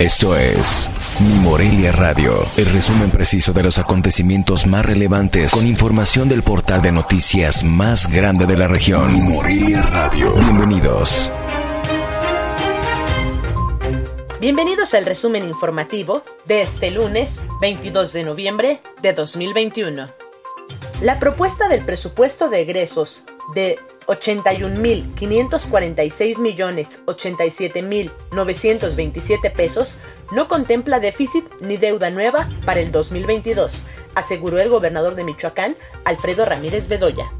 Esto es Mi Morelia Radio, el resumen preciso de los acontecimientos más relevantes con información del portal de noticias más grande de la región. Mi Morelia Radio. Bienvenidos. Bienvenidos al resumen informativo de este lunes 22 de noviembre de 2021. La propuesta del presupuesto de egresos de 81.546.087.927 pesos no contempla déficit ni deuda nueva para el 2022, aseguró el gobernador de Michoacán, Alfredo Ramírez Bedoya.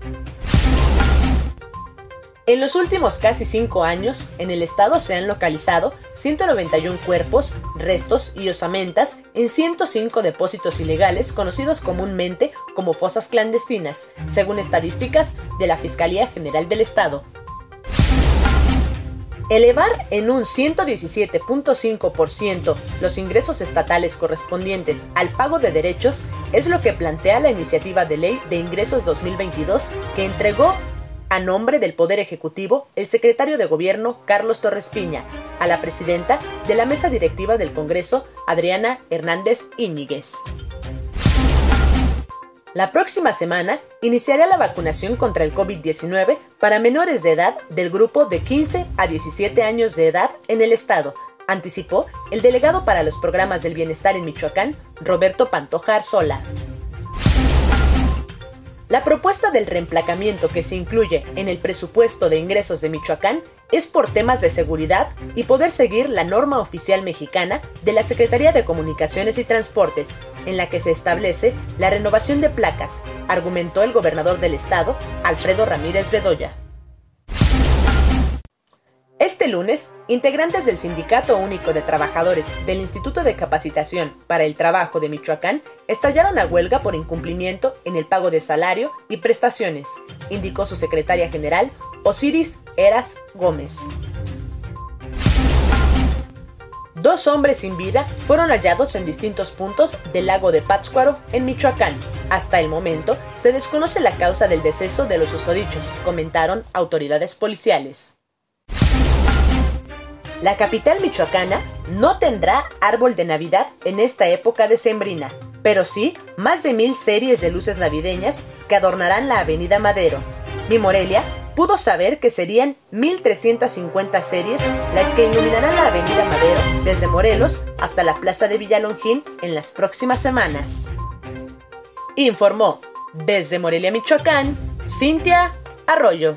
En los últimos casi cinco años, en el estado se han localizado 191 cuerpos, restos y osamentas en 105 depósitos ilegales conocidos comúnmente como fosas clandestinas, según estadísticas de la Fiscalía General del Estado. Elevar en un 117.5% los ingresos estatales correspondientes al pago de derechos es lo que plantea la iniciativa de ley de ingresos 2022 que entregó a nombre del Poder Ejecutivo, el secretario de Gobierno Carlos Torres Piña, a la presidenta de la mesa directiva del Congreso, Adriana Hernández Íñiguez. La próxima semana iniciará la vacunación contra el COVID-19 para menores de edad del grupo de 15 a 17 años de edad en el estado, anticipó el delegado para los programas del bienestar en Michoacán, Roberto Pantojar Sola. La propuesta del reemplacamiento que se incluye en el presupuesto de ingresos de Michoacán es por temas de seguridad y poder seguir la norma oficial mexicana de la Secretaría de Comunicaciones y Transportes, en la que se establece la renovación de placas, argumentó el gobernador del estado, Alfredo Ramírez Bedoya. Este lunes, integrantes del Sindicato Único de Trabajadores del Instituto de Capacitación para el Trabajo de Michoacán estallaron a huelga por incumplimiento en el pago de salario y prestaciones, indicó su secretaria general, Osiris Eras Gómez. Dos hombres sin vida fueron hallados en distintos puntos del lago de Pátzcuaro, en Michoacán. Hasta el momento, se desconoce la causa del deceso de los susodichos, comentaron autoridades policiales. La capital michoacana no tendrá árbol de Navidad en esta época decembrina, pero sí más de mil series de luces navideñas que adornarán la Avenida Madero. Mi Morelia pudo saber que serían 1.350 series las que iluminarán la Avenida Madero desde Morelos hasta la Plaza de Villalongín en las próximas semanas. Informó desde Morelia, Michoacán, Cintia Arroyo.